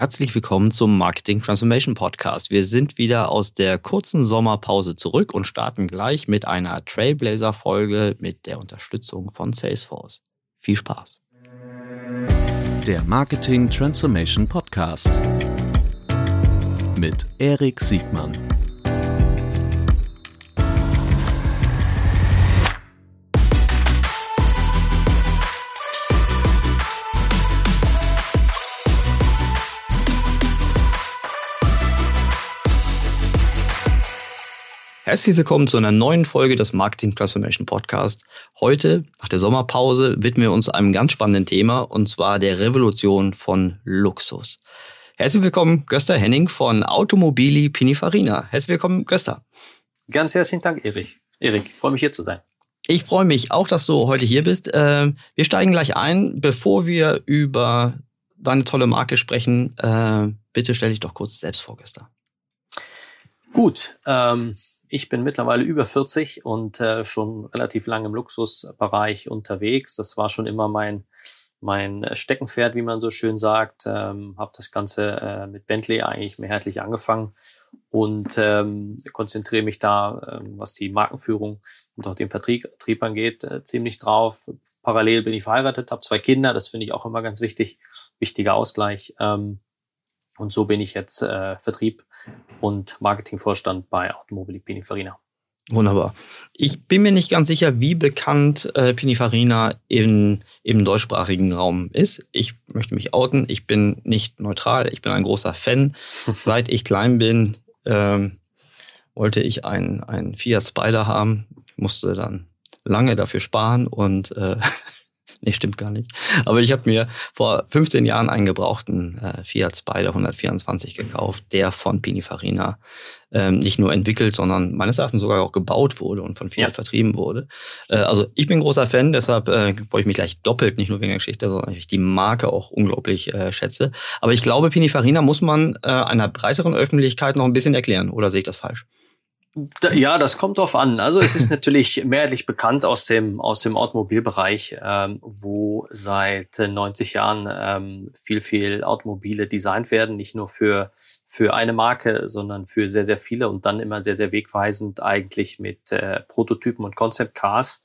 Herzlich willkommen zum Marketing Transformation Podcast. Wir sind wieder aus der kurzen Sommerpause zurück und starten gleich mit einer Trailblazer-Folge mit der Unterstützung von Salesforce. Viel Spaß. Der Marketing Transformation Podcast mit Erik Siegmann. Herzlich willkommen zu einer neuen Folge des Marketing Transformation Podcast. Heute, nach der Sommerpause, widmen wir uns einem ganz spannenden Thema und zwar der Revolution von Luxus. Herzlich willkommen, Gösta Henning von Automobili Pininfarina. Herzlich willkommen, Gösta. Ganz herzlichen Dank, Erik. Erik, ich freue mich hier zu sein. Ich freue mich auch, dass du heute hier bist. Ähm, wir steigen gleich ein. Bevor wir über deine tolle Marke sprechen, äh, bitte stell dich doch kurz selbst vor, Gösta. Gut, ähm, ich bin mittlerweile über 40 und äh, schon relativ lange im Luxusbereich unterwegs. Das war schon immer mein, mein Steckenpferd, wie man so schön sagt. Ähm, habe das Ganze äh, mit Bentley eigentlich mehrheitlich angefangen und ähm, konzentriere mich da, ähm, was die Markenführung und auch den Vertrieb, Vertrieb angeht, äh, ziemlich drauf. Parallel bin ich verheiratet, habe zwei Kinder, das finde ich auch immer ganz wichtig, wichtiger Ausgleich. Ähm, und so bin ich jetzt äh, Vertrieb und Marketingvorstand bei Automobili Pininfarina. Wunderbar. Ich bin mir nicht ganz sicher, wie bekannt äh, Pininfarina in, im deutschsprachigen Raum ist. Ich möchte mich outen. Ich bin nicht neutral. Ich bin ein großer Fan. Seit ich klein bin, ähm, wollte ich einen, einen Fiat Spider haben. musste dann lange dafür sparen und äh, Nee, stimmt gar nicht. Aber ich habe mir vor 15 Jahren einen gebrauchten äh, Fiat Spider 124 gekauft, der von Pininfarina ähm, nicht nur entwickelt, sondern meines Erachtens sogar auch gebaut wurde und von Fiat ja. vertrieben wurde. Äh, also ich bin großer Fan, deshalb äh, wollte ich mich gleich doppelt, nicht nur wegen der Geschichte, sondern ich die Marke auch unglaublich äh, schätze. Aber ich glaube, Pininfarina muss man äh, einer breiteren Öffentlichkeit noch ein bisschen erklären. Oder sehe ich das falsch? Ja, das kommt drauf an. Also es ist natürlich mehrheitlich bekannt aus dem aus dem Automobilbereich, ähm, wo seit 90 Jahren ähm, viel viel Automobile designt werden, nicht nur für für eine Marke, sondern für sehr sehr viele und dann immer sehr sehr wegweisend eigentlich mit äh, Prototypen und Concept Cars.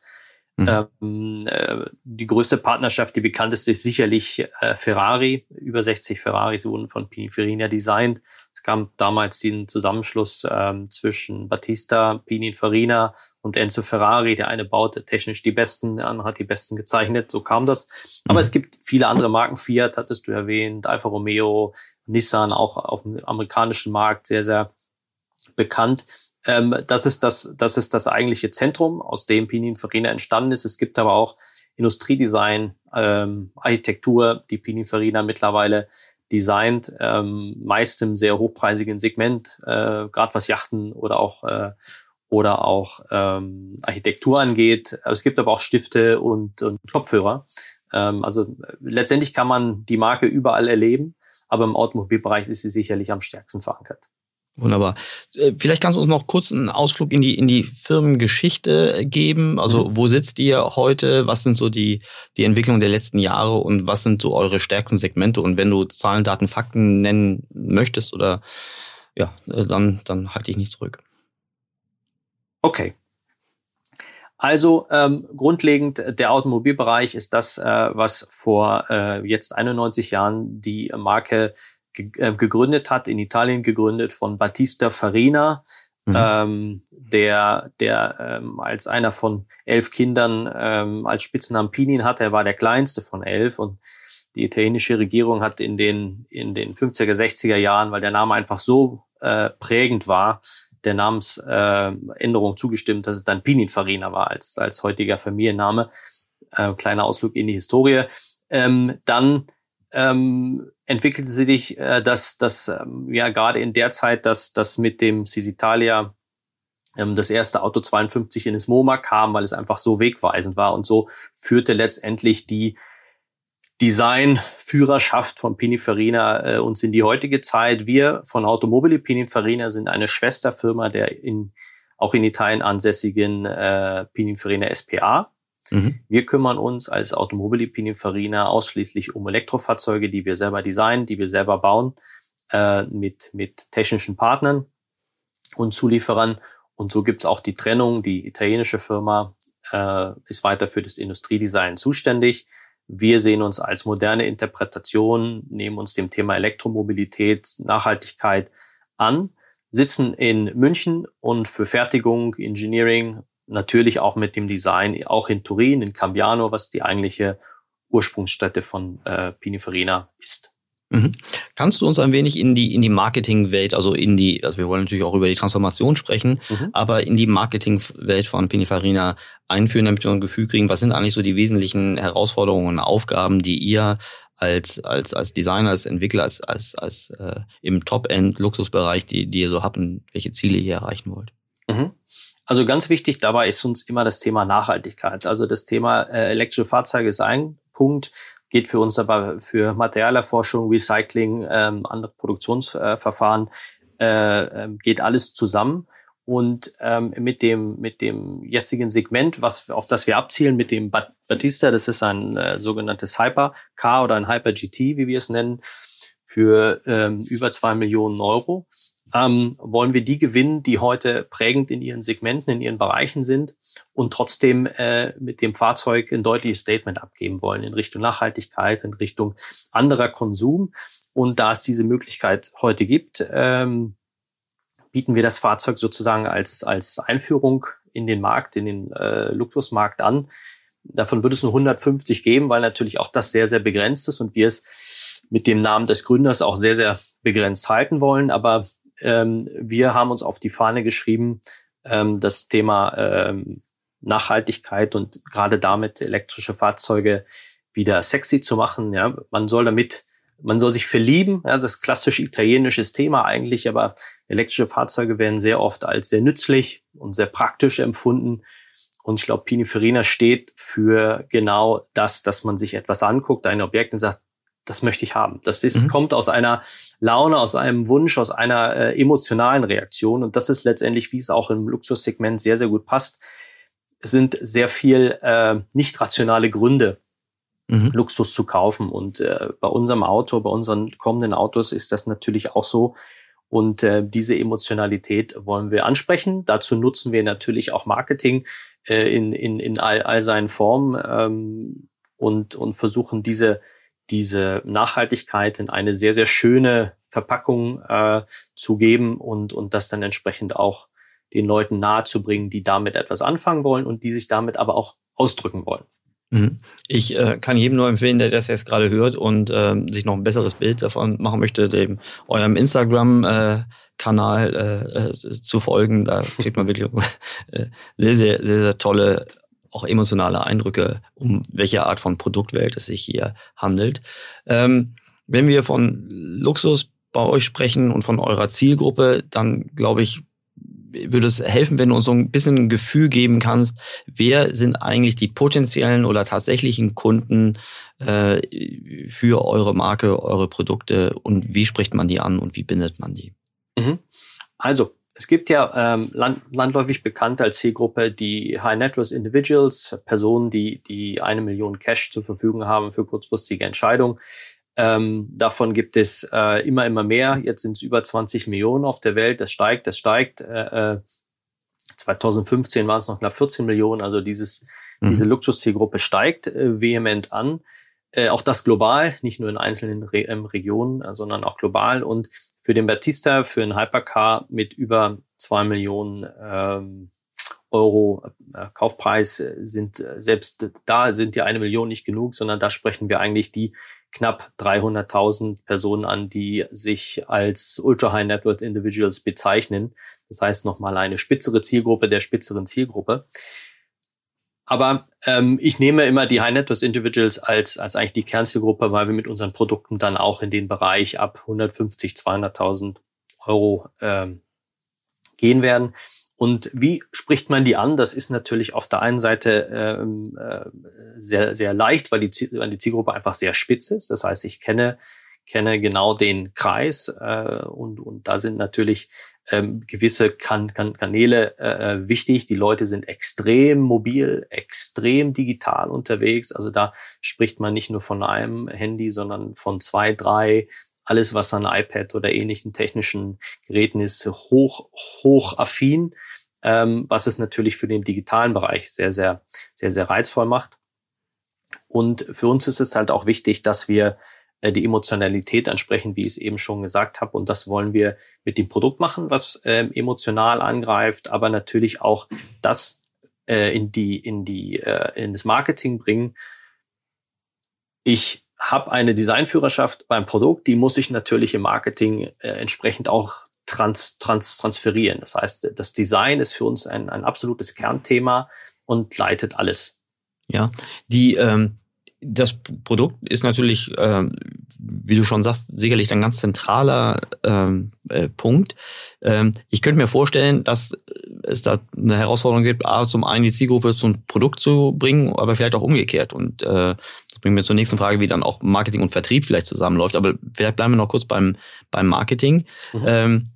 Mhm. Ähm, äh, die größte Partnerschaft, die bekannteste, ist sicherlich äh, Ferrari. Über 60 Ferraris wurden von Pininfarina designt. Es gab damals den Zusammenschluss ähm, zwischen Battista, Pininfarina und Enzo Ferrari. Der eine baute technisch die Besten, der andere hat die Besten gezeichnet. So kam das. Aber mhm. es gibt viele andere Marken. Fiat hattest du erwähnt, Alfa Romeo, Nissan auch auf dem amerikanischen Markt sehr, sehr bekannt. Ähm, das ist das, das ist das eigentliche Zentrum, aus dem Pininfarina entstanden ist. Es gibt aber auch Industriedesign, ähm, Architektur, die Pininfarina mittlerweile designt, ähm, meist im sehr hochpreisigen Segment, äh, gerade was Yachten oder auch äh, oder auch ähm, Architektur angeht. Es gibt aber auch Stifte und, und Kopfhörer. Ähm, also letztendlich kann man die Marke überall erleben, aber im Automobilbereich ist sie sicherlich am stärksten verankert. Wunderbar. Äh, vielleicht kannst du uns noch kurz einen Ausflug in die, in die Firmengeschichte geben. Also, mhm. wo sitzt ihr heute? Was sind so die, die Entwicklungen der letzten Jahre und was sind so eure stärksten Segmente? Und wenn du Zahlen, Daten, Fakten nennen möchtest oder, ja, äh, dann, dann halte ich nicht zurück. Okay. Also ähm, grundlegend der Automobilbereich ist das, äh, was vor äh, jetzt 91 Jahren die Marke äh, gegründet hat, in Italien gegründet von Battista Farina, mhm. ähm, der, der ähm, als einer von elf Kindern ähm, als Spitznamen Pinin hatte. Er war der kleinste von elf und die italienische Regierung hat in den, in den 50er, 60er Jahren, weil der Name einfach so äh, prägend war, der Namensänderung äh, zugestimmt, dass es dann Pininfarina war als, als heutiger Familienname. Äh, kleiner Ausflug in die Historie. Ähm, dann ähm, entwickelte sich äh, das, das ähm, ja gerade in der Zeit, dass das mit dem Cisitalia ähm, das erste Auto 52 in das MoMA kam, weil es einfach so wegweisend war und so führte letztendlich die Designführerschaft von Pininfarina äh, uns in die heutige Zeit. Wir von Automobili Pininfarina sind eine Schwesterfirma der in, auch in Italien ansässigen äh, Pininfarina SPA. Mhm. Wir kümmern uns als Automobili Pininfarina ausschließlich um Elektrofahrzeuge, die wir selber designen, die wir selber bauen, äh, mit, mit technischen Partnern und Zulieferern. Und so gibt's auch die Trennung. Die italienische Firma äh, ist weiter für das Industriedesign zuständig. Wir sehen uns als moderne Interpretation, nehmen uns dem Thema Elektromobilität, Nachhaltigkeit an, sitzen in München und für Fertigung, Engineering, natürlich auch mit dem Design, auch in Turin, in Cambiano, was die eigentliche Ursprungsstätte von äh, Pininfarina ist. Mhm. Kannst du uns ein wenig in die, in die Marketingwelt, also in die, also wir wollen natürlich auch über die Transformation sprechen, mhm. aber in die Marketingwelt von Pininfarina einführen, damit wir ein Gefühl kriegen, was sind eigentlich so die wesentlichen Herausforderungen und Aufgaben, die ihr als, als, als Designer, als Entwickler, als, als, als äh, im Top-End-Luxusbereich, die, die ihr so habt und welche Ziele ihr erreichen wollt? Mhm. Also ganz wichtig dabei ist uns immer das Thema Nachhaltigkeit. Also das Thema äh, elektrische Fahrzeuge ist ein Punkt geht für uns aber für Materialerforschung, Recycling, ähm, andere Produktionsverfahren, äh, äh, geht alles zusammen. Und ähm, mit dem mit dem jetzigen Segment, was auf das wir abzielen, mit dem Batista, das ist ein äh, sogenanntes Hyper Car oder ein Hyper GT, wie wir es nennen, für ähm, über zwei Millionen Euro ähm, wollen wir die gewinnen, die heute prägend in ihren Segmenten, in ihren Bereichen sind und trotzdem äh, mit dem Fahrzeug ein deutliches Statement abgeben wollen in Richtung Nachhaltigkeit, in Richtung anderer Konsum. Und da es diese Möglichkeit heute gibt, ähm, bieten wir das Fahrzeug sozusagen als, als Einführung in den Markt, in den äh, Luxusmarkt an. Davon wird es nur 150 geben, weil natürlich auch das sehr, sehr begrenzt ist und wir es mit dem Namen des Gründers auch sehr, sehr begrenzt halten wollen. Aber ähm, wir haben uns auf die Fahne geschrieben, ähm, das Thema ähm, Nachhaltigkeit und gerade damit elektrische Fahrzeuge wieder sexy zu machen. Ja, man soll damit, man soll sich verlieben. Ja, das klassische italienisches Thema eigentlich, aber elektrische Fahrzeuge werden sehr oft als sehr nützlich und sehr praktisch empfunden. Und ich glaube, Pininfarina steht für genau das, dass man sich etwas anguckt, ein Objekt und sagt, das möchte ich haben. Das ist, mhm. kommt aus einer Laune, aus einem Wunsch, aus einer äh, emotionalen Reaktion. Und das ist letztendlich, wie es auch im Luxussegment sehr, sehr gut passt. Es sind sehr viel äh, nicht rationale Gründe, mhm. Luxus zu kaufen. Und äh, bei unserem Auto, bei unseren kommenden Autos ist das natürlich auch so. Und äh, diese Emotionalität wollen wir ansprechen. Dazu nutzen wir natürlich auch Marketing äh, in, in, in all, all seinen Formen ähm, und, und versuchen diese diese Nachhaltigkeit in eine sehr, sehr schöne Verpackung äh, zu geben und, und das dann entsprechend auch den Leuten nahezubringen, die damit etwas anfangen wollen und die sich damit aber auch ausdrücken wollen. Mhm. Ich äh, kann jedem nur empfehlen, der das jetzt gerade hört und äh, sich noch ein besseres Bild davon machen möchte, dem eurem Instagram-Kanal äh, äh, zu folgen. Da kriegt man wirklich äh, sehr, sehr, sehr, sehr tolle auch emotionale Eindrücke, um welche Art von Produktwelt es sich hier handelt. Ähm, wenn wir von Luxus bei euch sprechen und von eurer Zielgruppe, dann glaube ich, würde es helfen, wenn du uns so ein bisschen ein Gefühl geben kannst, wer sind eigentlich die potenziellen oder tatsächlichen Kunden äh, für eure Marke, eure Produkte und wie spricht man die an und wie bindet man die? Mhm. Also, es gibt ja ähm, land, landläufig bekannt als Zielgruppe die High Net Worth Individuals, Personen, die, die eine Million Cash zur Verfügung haben für kurzfristige Entscheidungen. Ähm, davon gibt es äh, immer, immer mehr. Jetzt sind es über 20 Millionen auf der Welt. Das steigt, das steigt. Äh, 2015 waren es noch knapp 14 Millionen. Also dieses, mhm. diese Luxuszielgruppe steigt äh, vehement an. Äh, auch das global, nicht nur in einzelnen Re ähm, Regionen, sondern auch global. Und für den Batista, für einen Hypercar mit über zwei Millionen ähm, Euro äh, Kaufpreis äh, sind äh, selbst da sind die eine Million nicht genug, sondern da sprechen wir eigentlich die knapp 300.000 Personen an, die sich als Ultra High Net Worth Individuals bezeichnen. Das heißt nochmal eine spitzere Zielgruppe der spitzeren Zielgruppe. Aber ähm, ich nehme immer die High Net Individuals als, als eigentlich die Kernzielgruppe, weil wir mit unseren Produkten dann auch in den Bereich ab 150, 200.000 Euro ähm, gehen werden. Und wie spricht man die an? Das ist natürlich auf der einen Seite ähm, äh, sehr, sehr leicht, weil die, weil die Zielgruppe einfach sehr spitz ist. Das heißt, ich kenne kenne genau den Kreis äh, und, und da sind natürlich ähm, gewisse kan kan Kanäle äh, äh, wichtig. Die Leute sind extrem mobil, extrem digital unterwegs. Also da spricht man nicht nur von einem Handy, sondern von zwei, drei. Alles, was an iPad oder ähnlichen technischen Geräten ist, hoch, hoch affin, ähm, was es natürlich für den digitalen Bereich sehr, sehr, sehr, sehr reizvoll macht. Und für uns ist es halt auch wichtig, dass wir die Emotionalität ansprechen, wie ich es eben schon gesagt habe. Und das wollen wir mit dem Produkt machen, was äh, emotional angreift, aber natürlich auch das äh, in die in die äh, in das Marketing bringen. Ich habe eine Designführerschaft beim Produkt, die muss ich natürlich im Marketing äh, entsprechend auch trans, trans, transferieren. Das heißt, das Design ist für uns ein, ein absolutes Kernthema und leitet alles. Ja, die ähm, das Produkt ist natürlich, äh, wie du schon sagst, sicherlich ein ganz zentraler ähm, äh, Punkt. Ähm, ich könnte mir vorstellen, dass es da eine Herausforderung gibt, A, zum einen die Zielgruppe zum Produkt zu bringen, aber vielleicht auch umgekehrt. Und äh, das bringt mir zur nächsten Frage, wie dann auch Marketing und Vertrieb vielleicht zusammenläuft. Aber vielleicht bleiben wir noch kurz beim, beim Marketing. Mhm. Ähm,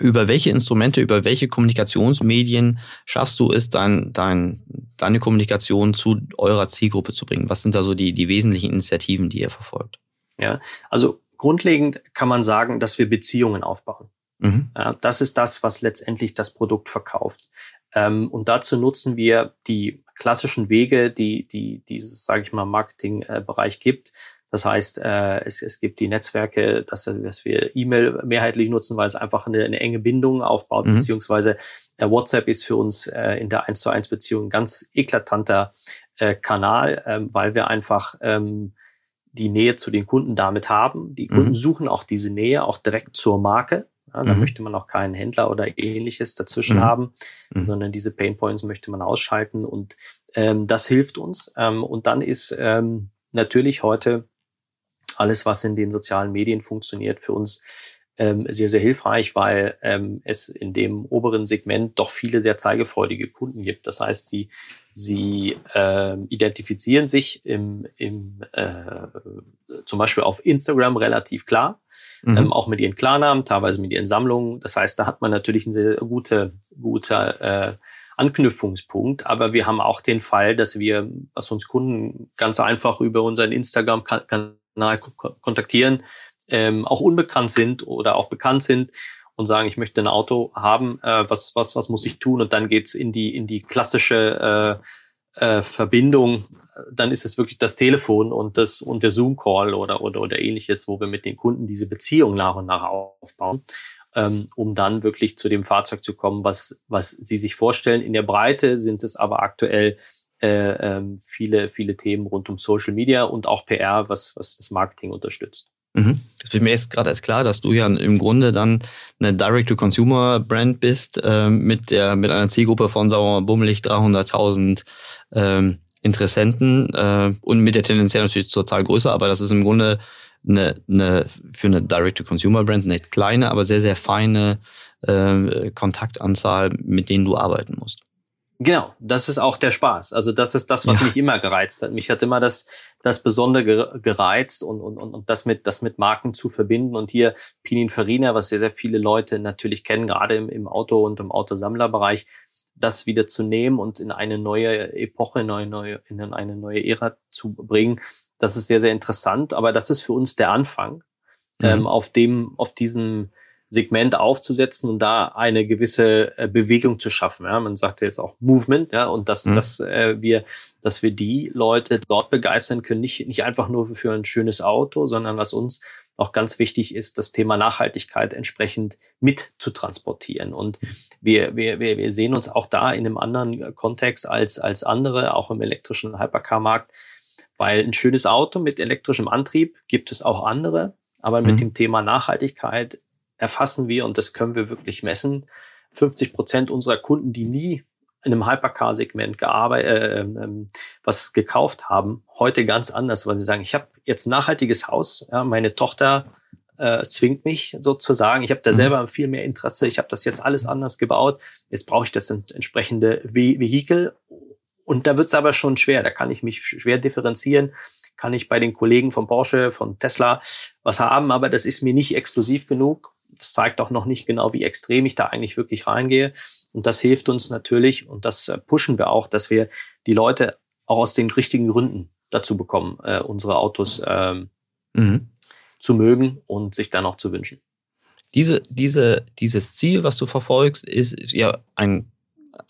über welche Instrumente, über welche Kommunikationsmedien schaffst du es, dein, dein, deine Kommunikation zu eurer Zielgruppe zu bringen? Was sind da so die, die wesentlichen Initiativen, die ihr verfolgt? Ja, also grundlegend kann man sagen, dass wir Beziehungen aufbauen. Mhm. Das ist das, was letztendlich das Produkt verkauft. Ähm, und dazu nutzen wir die klassischen Wege, die, die dieses, sage ich mal, Marketingbereich gibt. Das heißt, äh, es, es gibt die Netzwerke, dass, dass wir E-Mail mehrheitlich nutzen, weil es einfach eine, eine enge Bindung aufbaut, mhm. beziehungsweise äh, WhatsApp ist für uns äh, in der 1 zu 1 Beziehung ein ganz eklatanter äh, Kanal, ähm, weil wir einfach ähm, die Nähe zu den Kunden damit haben. Die Kunden mhm. suchen auch diese Nähe auch direkt zur Marke. Ja, da mhm. möchte man auch keinen Händler oder ähnliches dazwischen mhm. haben, mhm. sondern diese Painpoints möchte man ausschalten und ähm, das hilft uns. Ähm, und dann ist ähm, natürlich heute alles, was in den sozialen Medien funktioniert, für uns ähm, sehr, sehr hilfreich, weil ähm, es in dem oberen Segment doch viele sehr zeigefreudige Kunden gibt. Das heißt, sie, sie ähm, identifizieren sich im, im äh, zum Beispiel auf Instagram relativ klar, mhm. ähm, auch mit ihren Klarnamen, teilweise mit ihren Sammlungen. Das heißt, da hat man natürlich einen sehr gute, guter äh, Anknüpfungspunkt. Aber wir haben auch den Fall, dass wir, was uns Kunden ganz einfach über unseren Instagram-Kanal nahe kontaktieren, ähm, auch unbekannt sind oder auch bekannt sind und sagen, ich möchte ein Auto haben, äh, was, was, was muss ich tun? Und dann geht's in die, in die klassische äh, äh, Verbindung. Dann ist es wirklich das Telefon und das und der Zoom-Call oder, oder, oder ähnliches, wo wir mit den Kunden diese Beziehung nach und nach aufbauen, ähm, um dann wirklich zu dem Fahrzeug zu kommen, was, was sie sich vorstellen. In der Breite sind es aber aktuell äh, ähm, viele, viele Themen rund um Social Media und auch PR, was, was das Marketing unterstützt. Mhm. Das wird mir jetzt gerade erst klar, dass du ja im Grunde dann eine Direct-to-Consumer-Brand bist äh, mit der mit einer Zielgruppe von sagen wir bummelig 300.000 ähm, Interessenten äh, und mit der tendenziell natürlich zur Zahl größer, aber das ist im Grunde eine, eine für eine Direct-to-Consumer-Brand eine kleine, aber sehr sehr feine äh, Kontaktanzahl, mit denen du arbeiten musst. Genau, das ist auch der Spaß. Also das ist das, was ja. mich immer gereizt hat. Mich hat immer das, das Besondere gereizt und, und, und, und das mit, das mit Marken zu verbinden. Und hier Pininfarina, was sehr, sehr viele Leute natürlich kennen, gerade im, im Auto- und im Autosammlerbereich, das wieder zu nehmen und in eine neue Epoche, neue, neue, in eine neue Ära zu bringen. Das ist sehr, sehr interessant. Aber das ist für uns der Anfang, mhm. ähm, auf dem, auf diesem, Segment aufzusetzen und da eine gewisse äh, Bewegung zu schaffen. Ja, man sagt jetzt auch Movement, ja, und dass, mhm. dass äh, wir, dass wir die Leute dort begeistern können, nicht, nicht einfach nur für ein schönes Auto, sondern was uns auch ganz wichtig ist, das Thema Nachhaltigkeit entsprechend mit zu transportieren. Und wir, wir, wir, wir sehen uns auch da in einem anderen Kontext als, als andere, auch im elektrischen Hypercar-Markt, weil ein schönes Auto mit elektrischem Antrieb gibt es auch andere, aber mit mhm. dem Thema Nachhaltigkeit erfassen wir, und das können wir wirklich messen, 50 Prozent unserer Kunden, die nie in einem Hypercar-Segment gearbeitet, äh, ähm, was gekauft haben, heute ganz anders, weil sie sagen, ich habe jetzt ein nachhaltiges Haus, ja, meine Tochter äh, zwingt mich sozusagen, ich habe da mhm. selber viel mehr Interesse, ich habe das jetzt alles anders gebaut, jetzt brauche ich das entsprechende Ve Vehikel und da wird es aber schon schwer, da kann ich mich schwer differenzieren, kann ich bei den Kollegen von Porsche, von Tesla was haben, aber das ist mir nicht exklusiv genug. Das zeigt auch noch nicht genau, wie extrem ich da eigentlich wirklich reingehe. Und das hilft uns natürlich und das äh, pushen wir auch, dass wir die Leute auch aus den richtigen Gründen dazu bekommen, äh, unsere Autos ähm, mhm. zu mögen und sich dann auch zu wünschen. Diese, diese, dieses Ziel, was du verfolgst, ist ja ein,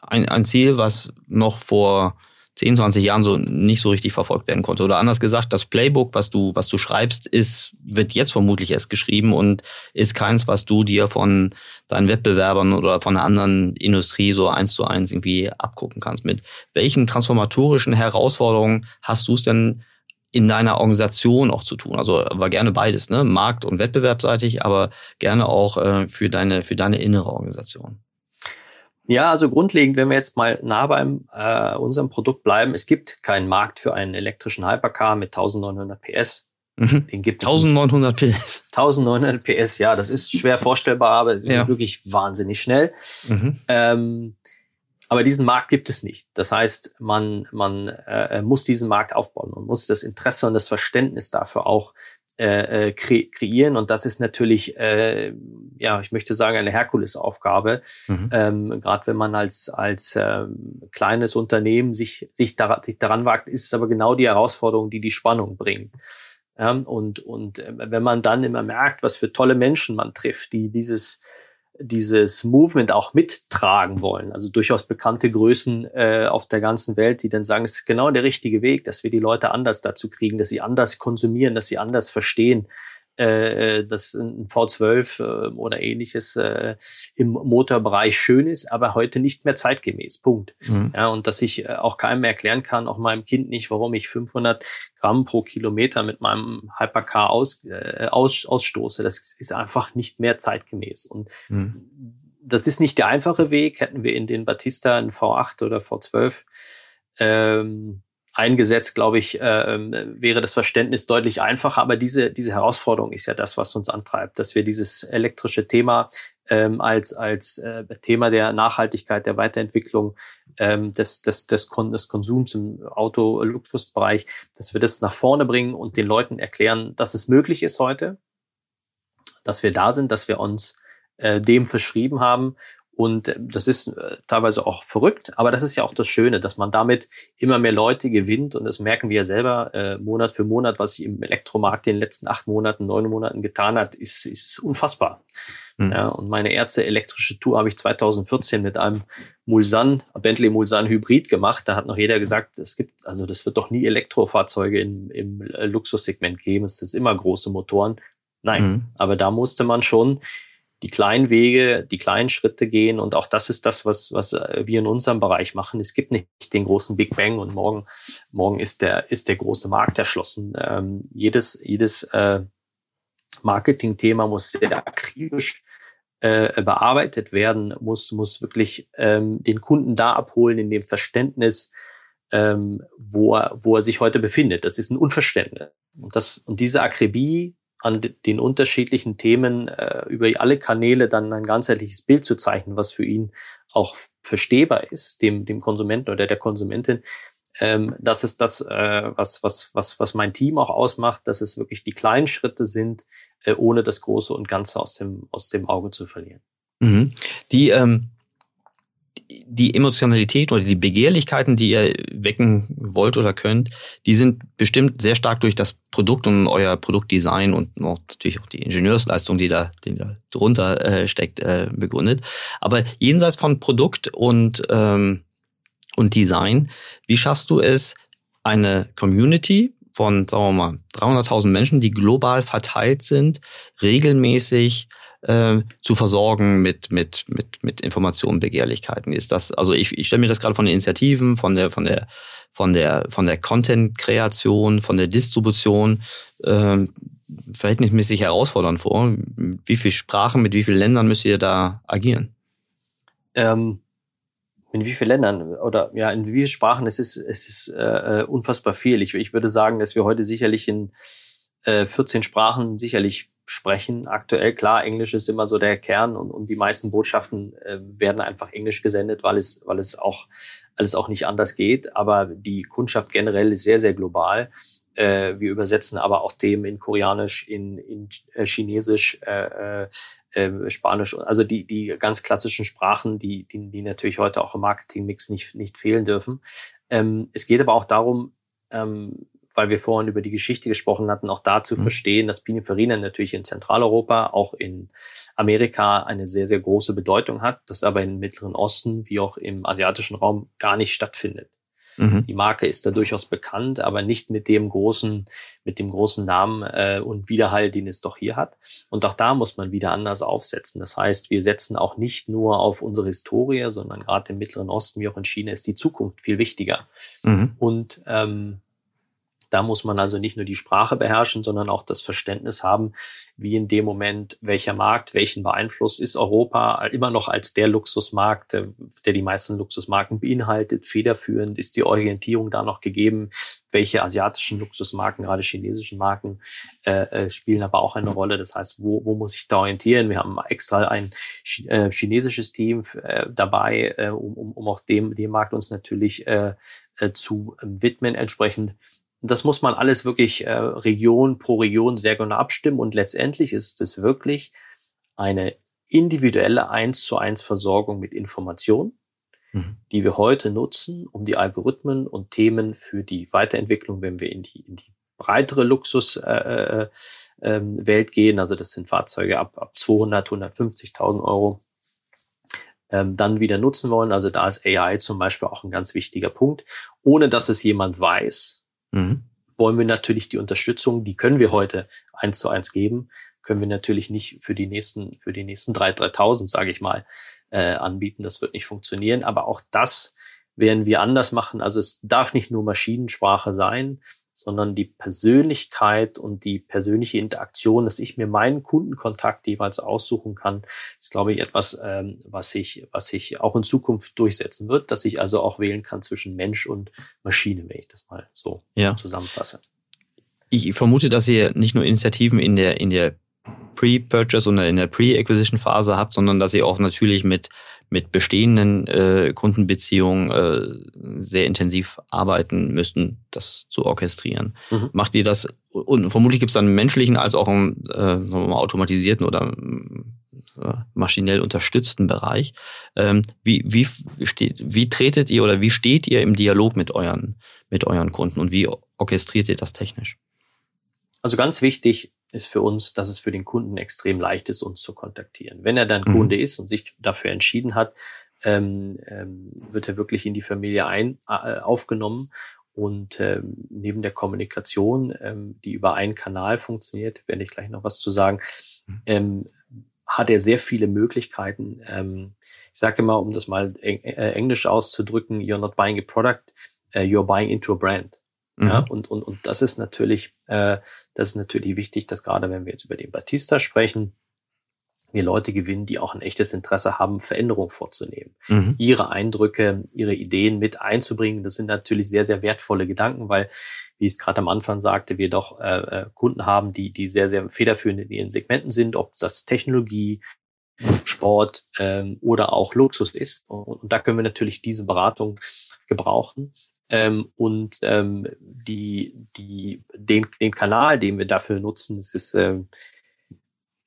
ein, ein Ziel, was noch vor 10, 20 Jahren so nicht so richtig verfolgt werden konnte. Oder anders gesagt, das Playbook, was du, was du schreibst, ist, wird jetzt vermutlich erst geschrieben und ist keins, was du dir von deinen Wettbewerbern oder von einer anderen Industrie so eins zu eins irgendwie abgucken kannst. Mit welchen transformatorischen Herausforderungen hast du es denn in deiner Organisation auch zu tun. Also aber gerne beides, ne? Markt- und wettbewerbsseitig, aber gerne auch äh, für deine für deine innere Organisation. Ja, also grundlegend, wenn wir jetzt mal nah beim äh, unserem Produkt bleiben, es gibt keinen Markt für einen elektrischen Hypercar mit 1900 PS. Mhm. Den gibt es 1900 PS. 1900 PS, ja, das ist schwer vorstellbar, aber es ja. ist wirklich wahnsinnig schnell. Mhm. Ähm, aber diesen Markt gibt es nicht. Das heißt, man, man äh, muss diesen Markt aufbauen. Man muss das Interesse und das Verständnis dafür auch äh, äh, kre kreieren. Und das ist natürlich, äh, ja, ich möchte sagen, eine Herkulesaufgabe. Mhm. Ähm, Gerade wenn man als, als ähm, kleines Unternehmen sich, sich, daran, sich daran wagt, ist es aber genau die Herausforderung, die die Spannung bringt. Ja, und, und äh, wenn man dann immer merkt, was für tolle Menschen man trifft, die dieses dieses Movement auch mittragen wollen. Also durchaus bekannte Größen äh, auf der ganzen Welt, die dann sagen, es ist genau der richtige Weg, dass wir die Leute anders dazu kriegen, dass sie anders konsumieren, dass sie anders verstehen, äh, dass ein V12 äh, oder ähnliches äh, im Motorbereich schön ist, aber heute nicht mehr zeitgemäß. Punkt. Mhm. Ja, und dass ich äh, auch keinem erklären kann, auch meinem Kind nicht, warum ich 500 Gramm pro Kilometer mit meinem Hypercar aus, äh, aus, ausstoße. Das ist einfach nicht mehr zeitgemäß. Und mhm. das ist nicht der einfache Weg. Hätten wir in den Batista ein V8 oder V12 ähm, eingesetzt, glaube ich, äh, wäre das Verständnis deutlich einfacher. Aber diese, diese Herausforderung ist ja das, was uns antreibt, dass wir dieses elektrische Thema ähm, als, als äh, Thema der Nachhaltigkeit, der Weiterentwicklung ähm, des, des, des, Kon des Konsums im Auto-Luxusbereich, dass wir das nach vorne bringen und den Leuten erklären, dass es möglich ist heute, dass wir da sind, dass wir uns äh, dem verschrieben haben und das ist äh, teilweise auch verrückt, aber das ist ja auch das Schöne, dass man damit immer mehr Leute gewinnt. Und das merken wir ja selber äh, Monat für Monat, was sich im Elektromarkt in den letzten acht Monaten, neun Monaten getan hat, ist, ist unfassbar. Mhm. Ja, und meine erste elektrische Tour habe ich 2014 mit einem Mulsan, Bentley Mulsan Hybrid gemacht. Da hat noch jeder gesagt, es gibt, also das wird doch nie Elektrofahrzeuge im, im Luxussegment geben. Es ist immer große Motoren. Nein, mhm. aber da musste man schon die kleinen Wege, die kleinen Schritte gehen. Und auch das ist das, was, was äh, wir in unserem Bereich machen. Es gibt nicht den großen Big Bang und morgen, morgen ist der, ist der große Markt erschlossen. Ähm, jedes, jedes äh, Marketing-Thema muss sehr akribisch äh, bearbeitet werden, muss, muss wirklich ähm, den Kunden da abholen in dem Verständnis, ähm, wo, er, wo er sich heute befindet. Das ist ein Unverständnis. Und, das, und diese Akribie an den unterschiedlichen Themen äh, über alle Kanäle dann ein ganzheitliches Bild zu zeichnen, was für ihn auch verstehbar ist, dem, dem Konsumenten oder der Konsumentin. Ähm, das ist das, äh, was, was, was, was mein Team auch ausmacht, dass es wirklich die kleinen Schritte sind, äh, ohne das Große und Ganze aus dem, aus dem Auge zu verlieren. Mhm. Die, ähm, die Emotionalität oder die Begehrlichkeiten, die ihr wecken wollt oder könnt, die sind bestimmt sehr stark durch das Produkt und euer Produktdesign und noch natürlich auch die Ingenieursleistung, die da, die da drunter äh, steckt, äh, begründet. Aber jenseits von Produkt und, ähm, und Design, wie schaffst du es, eine Community von, sagen wir mal, 300.000 Menschen, die global verteilt sind, regelmäßig äh, zu versorgen mit, mit, mit, mit Informationen, Begehrlichkeiten. Ist das, also ich, ich stelle mir das gerade von den Initiativen, von der, von der, von der, von der Content-Kreation, von der Distribution äh, verhältnismäßig herausfordernd vor. Wie viele Sprachen, mit wie vielen Ländern müsst ihr da agieren? Ähm, in wie vielen Ländern oder ja, in wie vielen Sprachen? Es ist, es ist äh, unfassbar viel. Ich, ich würde sagen, dass wir heute sicherlich in äh, 14 Sprachen sicherlich sprechen. Aktuell, klar, Englisch ist immer so der Kern und, und die meisten Botschaften äh, werden einfach Englisch gesendet, weil es, weil es auch alles auch nicht anders geht. Aber die Kundschaft generell ist sehr, sehr global. äh, wir übersetzen aber auch Themen in Koreanisch, in, in äh, Chinesisch, äh, äh, äh, Spanisch, also die, die ganz klassischen Sprachen, die, die, die natürlich heute auch im Marketingmix nicht, nicht fehlen dürfen. Ähm, es geht aber auch darum, ähm, weil wir vorhin über die Geschichte gesprochen hatten, auch da zu mhm. verstehen, dass Pininfarina natürlich in Zentraleuropa, auch in Amerika eine sehr, sehr große Bedeutung hat, das aber im Mittleren Osten wie auch im asiatischen Raum gar nicht stattfindet. Mhm. Die Marke ist da durchaus bekannt, aber nicht mit dem großen, mit dem großen Namen äh, und Widerhall, den es doch hier hat. Und auch da muss man wieder anders aufsetzen. Das heißt, wir setzen auch nicht nur auf unsere Historie, sondern gerade im Mittleren Osten wie auch in China ist die Zukunft viel wichtiger. Mhm. Und ähm, da muss man also nicht nur die Sprache beherrschen, sondern auch das Verständnis haben, wie in dem Moment welcher Markt welchen beeinflusst. Ist Europa immer noch als der Luxusmarkt, der, der die meisten Luxusmarken beinhaltet, federführend? Ist die Orientierung da noch gegeben? Welche asiatischen Luxusmarken, gerade chinesischen Marken, äh, äh spielen aber auch eine Rolle. Das heißt, wo, wo muss ich da orientieren? Wir haben extra ein äh, chinesisches Team äh, dabei, äh, um, um, um auch dem, dem Markt uns natürlich äh, äh, zu widmen. Entsprechend das muss man alles wirklich äh, Region pro Region sehr genau abstimmen und letztendlich ist es wirklich eine individuelle eins zu eins Versorgung mit Informationen, mhm. die wir heute nutzen, um die Algorithmen und Themen für die Weiterentwicklung, wenn wir in die, in die breitere Luxuswelt äh, äh, ähm, gehen, also das sind Fahrzeuge ab, ab 200, 150.000 Euro, ähm, dann wieder nutzen wollen. Also da ist AI zum Beispiel auch ein ganz wichtiger Punkt. Ohne dass es jemand weiß, mhm. wollen wir natürlich die Unterstützung, die können wir heute eins zu eins geben, können wir natürlich nicht für die nächsten, für die nächsten drei, 3000, sage ich mal, äh, anbieten. Das wird nicht funktionieren. Aber auch das werden wir anders machen. Also es darf nicht nur Maschinensprache sein, sondern die Persönlichkeit und die persönliche Interaktion, dass ich mir meinen Kundenkontakt jeweils aussuchen kann, ist, glaube ich, etwas, ähm, was sich, was sich auch in Zukunft durchsetzen wird, dass ich also auch wählen kann zwischen Mensch und Maschine, wenn ich das mal so ja. zusammenfasse. Ich vermute, dass ihr nicht nur Initiativen in der, in der Pre-Purchase oder in der Pre-Acquisition-Phase habt, sondern dass ihr auch natürlich mit, mit bestehenden äh, Kundenbeziehungen äh, sehr intensiv arbeiten müssten, das zu orchestrieren. Mhm. Macht ihr das, und vermutlich gibt es dann einen menschlichen als auch einen äh, mal, automatisierten oder äh, maschinell unterstützten Bereich. Ähm, wie, wie, steht, wie tretet ihr oder wie steht ihr im Dialog mit euren, mit euren Kunden und wie orchestriert ihr das technisch? Also ganz wichtig, ist für uns, dass es für den Kunden extrem leicht ist, uns zu kontaktieren. Wenn er dann mhm. Kunde ist und sich dafür entschieden hat, ähm, ähm, wird er wirklich in die Familie ein, äh, aufgenommen und ähm, neben der Kommunikation, ähm, die über einen Kanal funktioniert, werde ich gleich noch was zu sagen, mhm. ähm, hat er sehr viele Möglichkeiten. Ähm, ich sage immer, um das mal eng, äh, englisch auszudrücken, you're not buying a product, uh, you're buying into a brand. Mhm. Ja, und, und, und das ist natürlich, äh, das ist natürlich wichtig, dass gerade wenn wir jetzt über den Batista sprechen, wir Leute gewinnen, die auch ein echtes Interesse haben, Veränderungen vorzunehmen. Mhm. Ihre Eindrücke, ihre Ideen mit einzubringen, das sind natürlich sehr, sehr wertvolle Gedanken, weil, wie ich es gerade am Anfang sagte, wir doch äh, äh, Kunden haben, die, die sehr, sehr federführend in ihren Segmenten sind, ob das Technologie, Sport ähm, oder auch Luxus ist. Und, und da können wir natürlich diese Beratung gebrauchen. Ähm, und ähm, die, die, den, den Kanal, den wir dafür nutzen, das ist, ähm,